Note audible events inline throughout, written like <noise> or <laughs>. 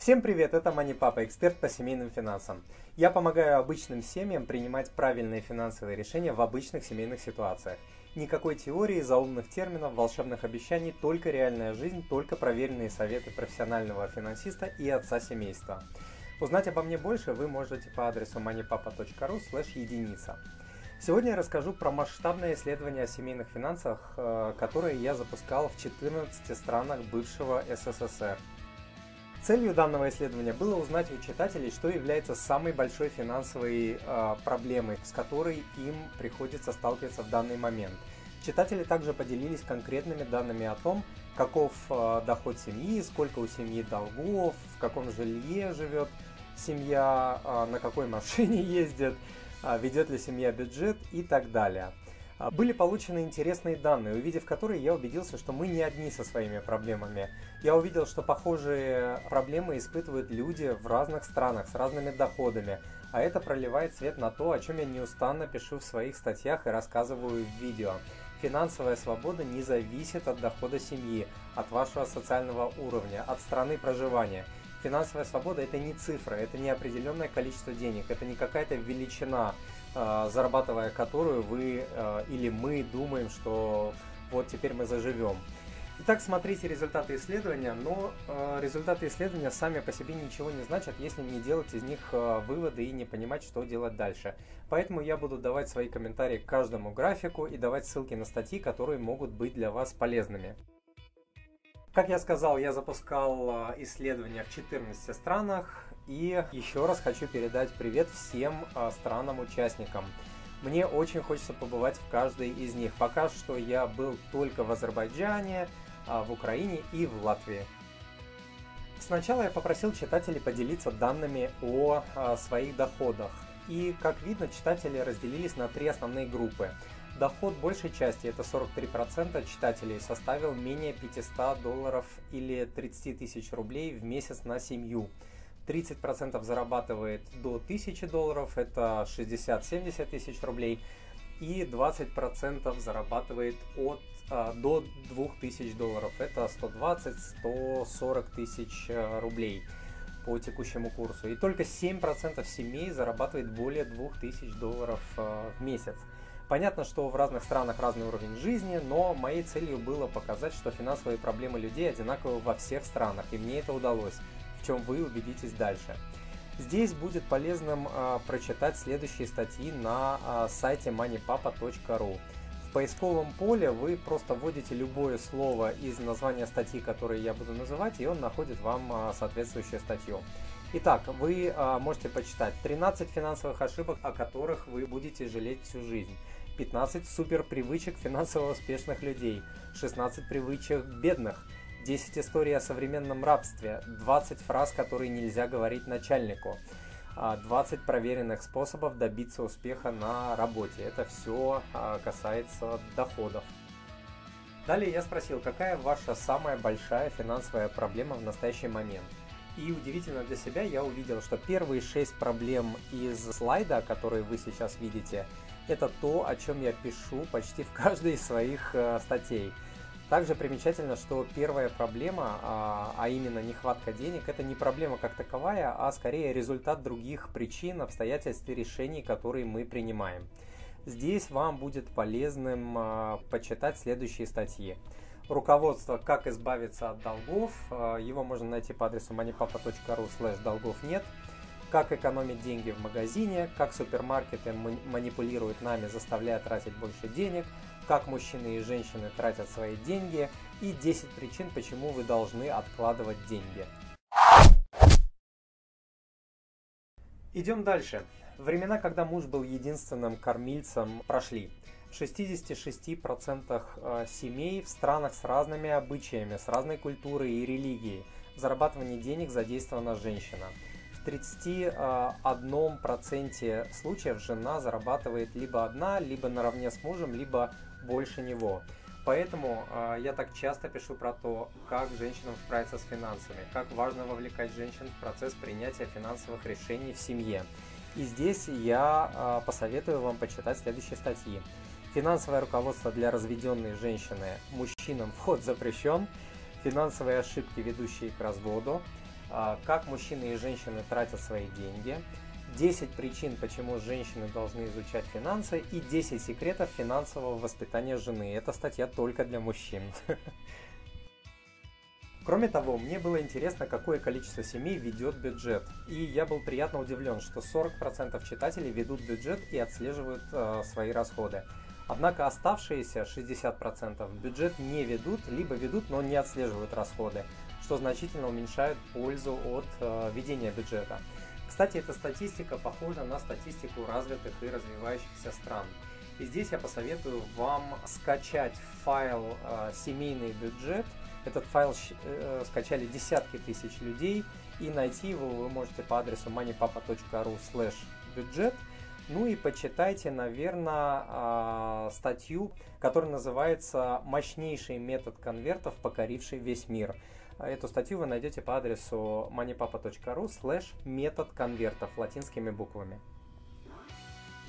Всем привет, это Мани Папа, эксперт по семейным финансам. Я помогаю обычным семьям принимать правильные финансовые решения в обычных семейных ситуациях. Никакой теории, заумных терминов, волшебных обещаний, только реальная жизнь, только проверенные советы профессионального финансиста и отца семейства. Узнать обо мне больше вы можете по адресу moneypapa.ru единица. Сегодня я расскажу про масштабное исследование о семейных финансах, э, которое я запускал в 14 странах бывшего СССР. Целью данного исследования было узнать у читателей, что является самой большой финансовой э, проблемой, с которой им приходится сталкиваться в данный момент. Читатели также поделились конкретными данными о том, каков э, доход семьи, сколько у семьи долгов, в каком жилье живет семья, э, на какой машине <laughs> ездит, ведет ли семья бюджет и так далее. А, были получены интересные данные, увидев которые я убедился, что мы не одни со своими проблемами. Я увидел, что похожие проблемы испытывают люди в разных странах с разными доходами, а это проливает свет на то, о чем я неустанно пишу в своих статьях и рассказываю в видео. Финансовая свобода не зависит от дохода семьи, от вашего социального уровня, от страны проживания. Финансовая свобода это не цифра, это не определенное количество денег, это не какая-то величина. А, зарабатывая которую вы а, или мы думаем, что вот теперь мы заживем. Итак, смотрите результаты исследования, но э, результаты исследования сами по себе ничего не значат, если не делать из них э, выводы и не понимать, что делать дальше. Поэтому я буду давать свои комментарии к каждому графику и давать ссылки на статьи, которые могут быть для вас полезными. Как я сказал, я запускал исследования в 14 странах. И еще раз хочу передать привет всем а, странам-участникам. Мне очень хочется побывать в каждой из них. Пока что я был только в Азербайджане, а, в Украине и в Латвии. Сначала я попросил читателей поделиться данными о а, своих доходах. И, как видно, читатели разделились на три основные группы. Доход большей части, это 43% читателей, составил менее 500 долларов или 30 тысяч рублей в месяц на семью. 30% зарабатывает до 1000 долларов, это 60-70 тысяч рублей, и 20% зарабатывает от, а, до 2000 долларов, это 120-140 тысяч а, рублей по текущему курсу. И только 7% семей зарабатывает более 2000 долларов а, в месяц. Понятно, что в разных странах разный уровень жизни, но моей целью было показать, что финансовые проблемы людей одинаковы во всех странах, и мне это удалось в чем вы убедитесь дальше. Здесь будет полезным э, прочитать следующие статьи на э, сайте moneypapa.ru. В поисковом поле вы просто вводите любое слово из названия статьи, которые я буду называть, и он находит вам э, соответствующую статью. Итак, вы э, можете почитать 13 финансовых ошибок, о которых вы будете жалеть всю жизнь. 15 супер привычек финансово успешных людей, 16 привычек бедных, 10 историй о современном рабстве, 20 фраз, которые нельзя говорить начальнику, 20 а, проверенных способов добиться успеха на работе. Это все а, касается доходов. Далее я спросил, какая ваша самая большая финансовая проблема в настоящий момент. И удивительно для себя я увидел, что первые шесть проблем из слайда, которые вы сейчас видите, это то, о чем я пишу почти в каждой из своих э, статей. Также примечательно, что первая проблема, а, а именно нехватка денег, это не проблема как таковая, а скорее результат других причин, обстоятельств и решений, которые мы принимаем. Здесь вам будет полезным а, почитать следующие статьи. Руководство «Как избавиться от долгов». А, его можно найти по адресу moneypapa.ru долгов нет. Как экономить деньги в магазине, как супермаркеты манипулируют нами, заставляя тратить больше денег – как мужчины и женщины тратят свои деньги и 10 причин, почему вы должны откладывать деньги. Идем дальше. Времена, когда муж был единственным кормильцем, прошли. В 66% э, семей в странах с разными обычаями, с разной культурой и религией в зарабатывании денег задействована женщина. В 31% случаев жена зарабатывает либо одна, либо наравне с мужем, либо больше него. Поэтому э, я так часто пишу про то, как женщинам справиться с финансами, как важно вовлекать женщин в процесс принятия финансовых решений в семье. И здесь я э, посоветую вам почитать следующие статьи. Финансовое руководство для разведенной женщины. Мужчинам вход запрещен. Финансовые ошибки, ведущие к разводу. а, как мужчины и женщины тратят свои деньги, 10 причин, почему женщины должны изучать финансы и 10 секретов финансового воспитания жены. Это статья только для мужчин. <laughs> Кроме того, мне было интересно, какое количество семей ведет бюджет. И я был приятно удивлен, что 40% читателей ведут бюджет и отслеживают э, свои расходы. Однако оставшиеся 60% бюджет не ведут, либо ведут, но не отслеживают расходы, что значительно уменьшает пользу от э, ведения бюджета. Кстати, эта статистика похожа на статистику развитых и развивающихся стран. И здесь я посоветую вам скачать файл э, «Семейный бюджет». Этот файл э, скачали десятки тысяч людей, и найти его вы можете по адресу moneypapa.ru бюджет. Ну и почитайте, наверное, э, статью, которая называется «Мощнейший метод конвертов, покоривший весь мир». Эту статью вы найдете по адресу moneypapa.ru slash метод конвертов латинскими буквами.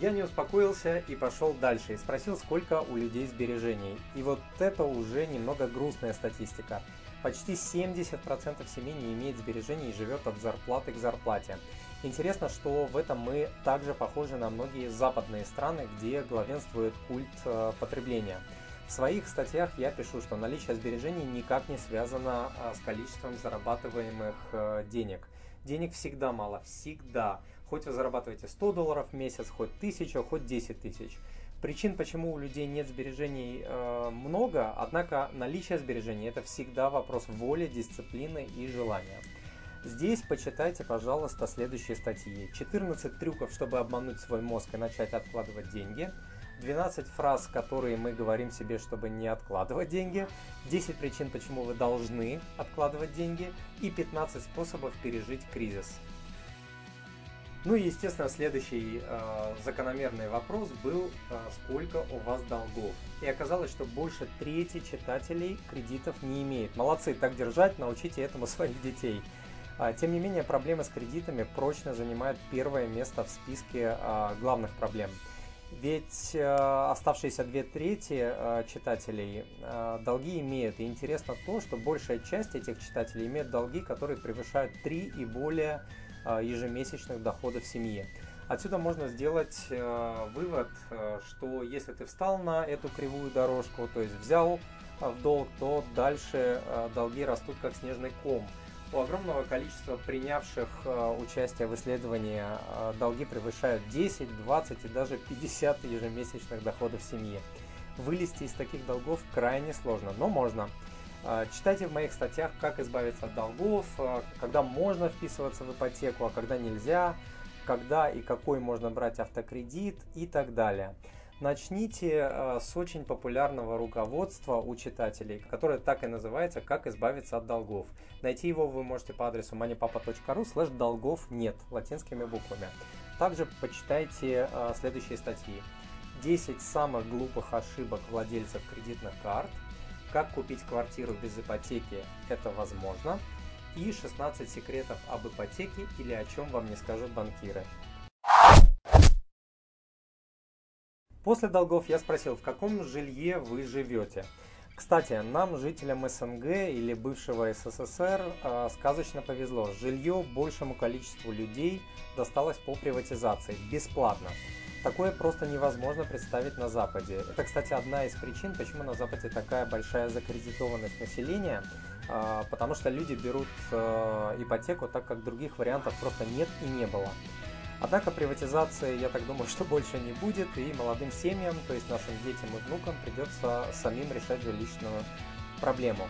Я не успокоился и пошел дальше и спросил, сколько у людей сбережений. И вот это уже немного грустная статистика. Почти 70% семей не имеет сбережений и живет от зарплаты к зарплате. Интересно, что в этом мы также похожи на многие западные страны, где главенствует культ э, потребления – в своих статьях я пишу, что наличие сбережений никак не связано а, с количеством зарабатываемых э, денег. Денег всегда мало, всегда. Хоть вы зарабатываете 100 долларов в месяц, хоть 1000, хоть 10 тысяч. Причин, почему у людей нет сбережений, э, много, однако наличие сбережений – это всегда вопрос воли, дисциплины и желания. Здесь почитайте, пожалуйста, следующие статьи. 14 трюков, чтобы обмануть свой мозг и начать откладывать деньги – 12 фраз, которые мы говорим себе, чтобы не откладывать деньги, 10 причин, почему вы должны откладывать деньги и 15 способов пережить кризис. Ну и, естественно, следующий э, закономерный вопрос был, э, сколько у вас долгов. И оказалось, что больше трети читателей кредитов не имеет. Молодцы, так держать, научите этому <laughs> своих детей. А, тем не менее, проблемы с кредитами прочно занимают первое место в списке э, главных проблем – ведь э, оставшиеся две трети э, читателей э, долги имеют. И интересно то, что большая часть этих читателей имеют долги, которые превышают 3 и более э, ежемесячных доходов семьи. Отсюда можно сделать э, вывод, э, что если ты встал на эту кривую дорожку, то есть взял э, в долг, то дальше э, долги растут как снежный ком – у огромного количества принявших э, участие в исследовании э, долги превышают 10, 20 и даже 50 ежемесячных доходов семьи. Вылезти из таких долгов крайне сложно, но можно. Э, читайте в моих статьях, как избавиться от долгов, когда можно вписываться в ипотеку, а когда нельзя, когда и какой можно брать автокредит и так далее. Начните э, с очень популярного руководства у читателей, которое так и называется «Как избавиться от долгов». Найти его вы можете по адресу moneypapa.ru слэш долгов нет латинскими буквами. Также почитайте э, следующие статьи. 10 самых глупых ошибок владельцев кредитных карт, как купить квартиру без ипотеки, это возможно, и 16 секретов об ипотеке или о чем вам не скажут банкиры. После долгов я спросил, в каком жилье вы живете. Кстати, нам, жителям СНГ или бывшего СССР, а, сказочно повезло. Жилье большему количеству людей досталось по приватизации, бесплатно. Такое просто невозможно представить на Западе. Это, кстати, одна из причин, почему на Западе такая большая закредитованность населения, а, потому что люди берут а, ипотеку, так как других вариантов просто нет и не было. Однако приватизации, я так думаю, что больше не будет, и молодым семьям, то есть нашим детям и внукам, придется самим решать жилищную проблему.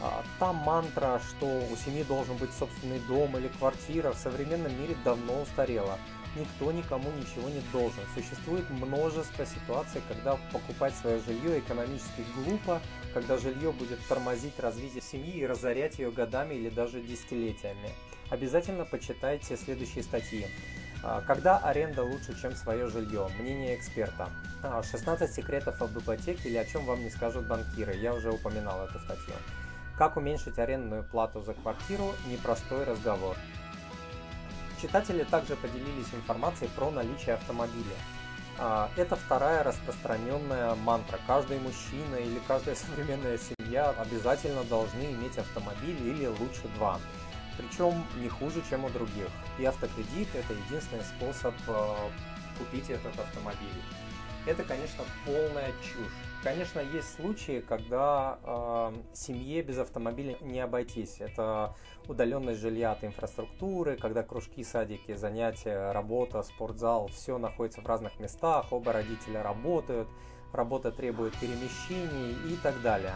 А, та мантра, что у семьи должен быть собственный дом или квартира, в современном мире давно устарела. Никто никому ничего не должен. Существует множество ситуаций, когда покупать свое жилье экономически глупо, когда жилье будет тормозить развитие семьи и разорять ее годами или даже десятилетиями. Обязательно почитайте следующие статьи. А, когда аренда лучше, чем свое жилье? Мнение эксперта. 16 а, секретов об ипотеке или о чем вам не скажут банкиры. Я уже упоминал эту статью. Как уменьшить арендную плату за квартиру? Непростой разговор. Читатели также поделились информацией про наличие автомобиля. А, это вторая распространенная мантра. Каждый мужчина или каждая современная семья обязательно должны иметь автомобиль или лучше два. Причем не хуже, чем у других. И автокредит это единственный способ э, купить этот автомобиль. Это, конечно, полная чушь. Конечно, есть случаи, когда э, семье без автомобиля не обойтись. Это удаленность жилья от инфраструктуры, когда кружки, садики, занятия, работа, спортзал, все находится в разных местах, оба родителя работают, работа требует перемещений и так далее.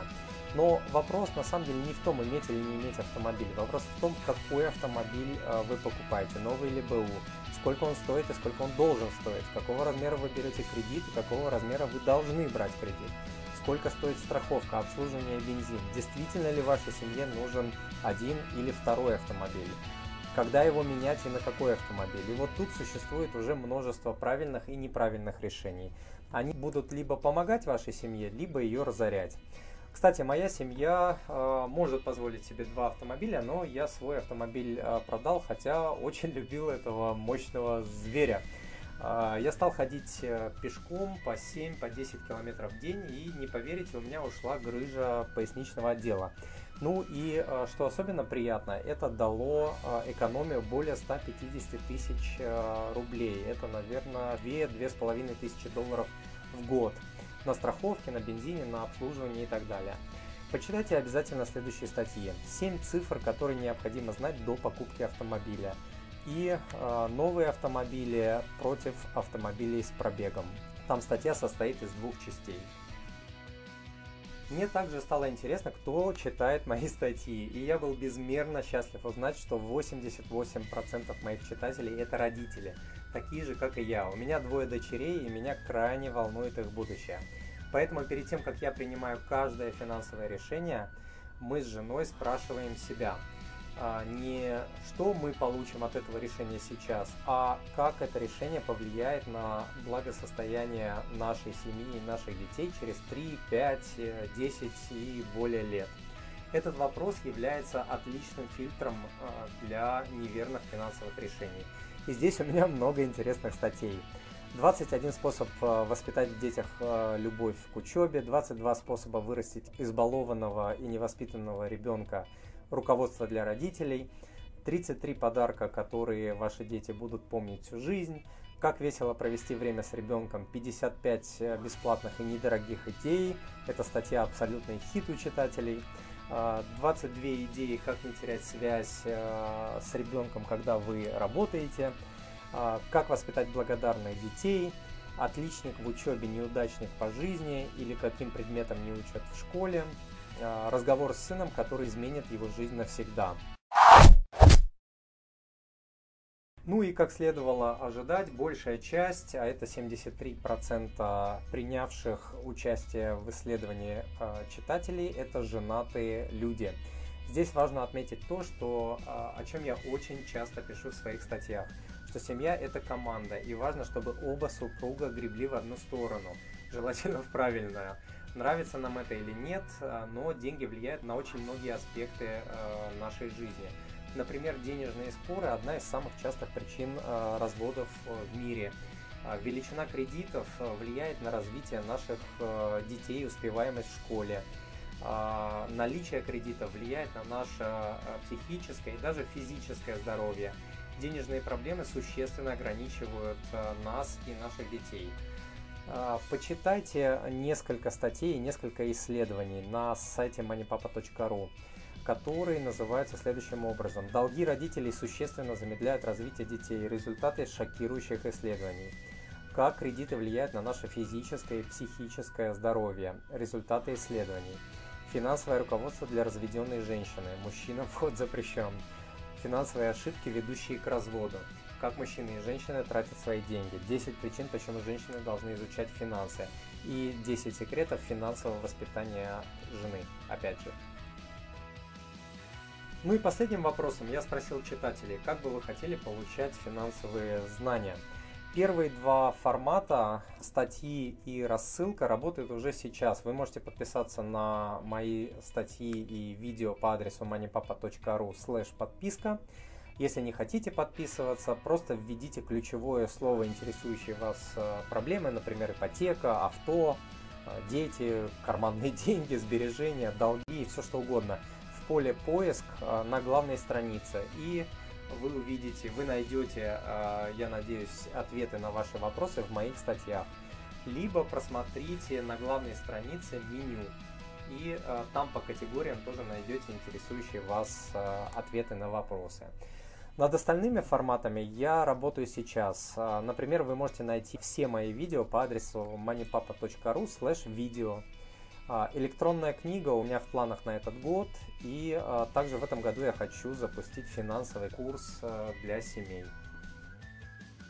Но вопрос на самом деле не в том, иметь или не иметь автомобиль. Вопрос в том, какой автомобиль э, вы покупаете, новый или БУ, сколько он стоит и сколько он должен стоить, какого размера вы берете кредит и какого размера вы должны брать кредит, сколько стоит страховка, обслуживание бензин, действительно ли вашей семье нужен один или второй автомобиль, когда его менять и на какой автомобиль. И вот тут существует уже множество правильных и неправильных решений. Они будут либо помогать вашей семье, либо ее разорять. Кстати, моя семья э, может позволить себе два автомобиля, но я свой автомобиль э, продал, хотя <laughs> очень любил этого мощного зверя. Э, я стал ходить э, пешком по 7-10 по километров в день и, не поверите, у меня ушла грыжа поясничного отдела. Ну и э, что особенно приятно, это дало э, экономию более 150 тысяч э, рублей. Это, наверное, 2-2,5 тысячи долларов в год на страховке, на бензине, на обслуживании и так далее. Почитайте обязательно следующие статьи. 7 цифр, которые необходимо знать до покупки автомобиля. И э, новые автомобили против автомобилей с пробегом. Там статья состоит из двух частей. Мне также стало интересно, кто читает мои статьи, и я был безмерно счастлив узнать, что 88% моих читателей это родители – такие же, как и я. У меня двое дочерей, и меня крайне волнует их будущее. Поэтому перед тем, как я принимаю каждое финансовое решение, мы с женой спрашиваем себя, а, не что мы получим от этого решения сейчас, а как это решение повлияет на благосостояние нашей семьи и наших детей через 3, 5, 10 и более лет. Этот вопрос является отличным фильтром а, для неверных финансовых решений. И здесь у меня много интересных статей. 21 способ э, воспитать в детях э, любовь к учебе, 22 способа вырастить избалованного и невоспитанного ребенка, руководство для родителей, 33 подарка, которые ваши дети будут помнить всю жизнь, как весело провести время с ребенком, 55 э, бесплатных и недорогих идей, это статья абсолютный хит у читателей, 22 идеи, как не терять связь э, с ребенком, когда вы работаете, а, как воспитать благодарных детей, отличник в учебе, неудачник по жизни или каким предметом не учат в школе, а, разговор с сыном, который изменит его жизнь навсегда. Ну и как следовало ожидать, большая часть, а это 73% принявших участие в исследовании э, читателей, это женатые люди. Здесь важно отметить то, что, э, о чем я очень часто пишу в своих статьях, что семья это команда, и важно, чтобы оба супруга гребли в одну сторону, желательно в правильную. Нравится нам это или нет, э, но деньги влияют на очень многие аспекты нашей жизни. Например, денежные споры – одна из самых частых причин э, разводов э, в мире. А величина кредитов э, влияет на развитие наших детей, успеваемость в школе. А наличие кредита влияет на наше психическое и даже физическое здоровье. Денежные проблемы существенно ограничивают нас и наших детей. А, почитайте несколько статей, несколько исследований на сайте moneypapa.ru которые называются следующим образом. Долги родителей существенно замедляют развитие детей. Результаты шокирующих исследований. Как кредиты влияют на наше физическое и психическое здоровье. Результаты исследований. Финансовое руководство для разведенной женщины. Мужчинам <laughs> вход запрещен. Финансовые ошибки, ведущие к разводу. Как мужчины и женщины тратят свои деньги. 10 причин, почему женщины должны изучать финансы. И 10 секретов финансового воспитания жены. Опять же, ну и последним вопросом я спросил читателей, как бы вы хотели получать финансовые знания. Первые два формата, статьи и рассылка, работают уже сейчас. Вы можете подписаться на мои статьи и видео по адресу moneypapa.ru слэш подписка. Если не хотите подписываться, просто введите ключевое слово, интересующее вас э, проблемы, например, ипотека, авто, э, дети, карманные <laughs> деньги, сбережения, долги и все что угодно – поле поиск на главной странице и вы увидите, вы найдете, я надеюсь, ответы на ваши вопросы в моих статьях. Либо просмотрите на главной странице меню и э, там по категориям тоже найдете интересующие вас э, ответы на вопросы. Над остальными форматами я работаю сейчас. Э, например, вы можете найти все мои видео по адресу moneypapa.ru slash видео. Электронная книга у меня в планах на этот год, и также в этом году я хочу запустить финансовый курс для семей.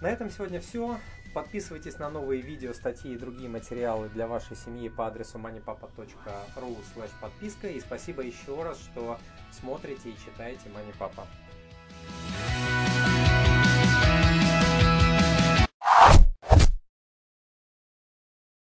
На этом сегодня все. Подписывайтесь на новые видео, статьи и другие материалы для вашей семьи по адресу moneypapa.ru подписка. И спасибо еще раз, что смотрите и читаете Papa.